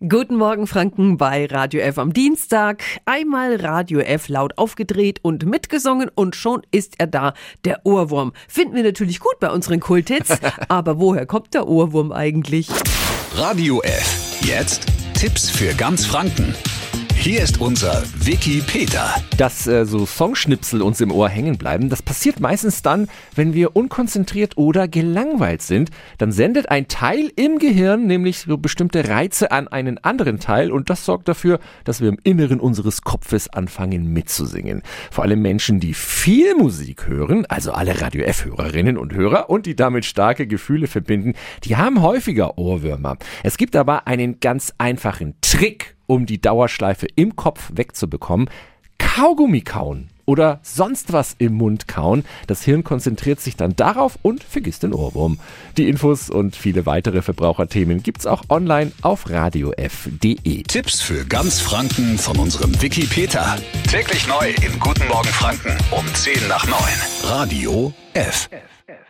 Guten Morgen Franken bei Radio F am Dienstag. Einmal Radio F laut aufgedreht und mitgesungen und schon ist er da, der Ohrwurm. Finden wir natürlich gut bei unseren Kulthits, aber woher kommt der Ohrwurm eigentlich? Radio F. Jetzt Tipps für ganz Franken. Hier ist unser Wiki Peter. Dass äh, so Songschnipsel uns im Ohr hängen bleiben, das passiert meistens dann, wenn wir unkonzentriert oder gelangweilt sind. Dann sendet ein Teil im Gehirn nämlich so bestimmte Reize an einen anderen Teil und das sorgt dafür, dass wir im Inneren unseres Kopfes anfangen mitzusingen. Vor allem Menschen, die viel Musik hören, also alle Radio F-Hörerinnen und Hörer und die damit starke Gefühle verbinden, die haben häufiger Ohrwürmer. Es gibt aber einen ganz einfachen Trick, um die Dauerschleife im Kopf wegzubekommen, Kaugummi kauen oder sonst was im Mund kauen. Das Hirn konzentriert sich dann darauf und vergisst den Ohrwurm. Die Infos und viele weitere Verbraucherthemen gibt's auch online auf radiof.de. Tipps für ganz Franken von unserem Wiki Peter. Täglich neu in Guten Morgen Franken um 10 nach 9. Radio F. F, F.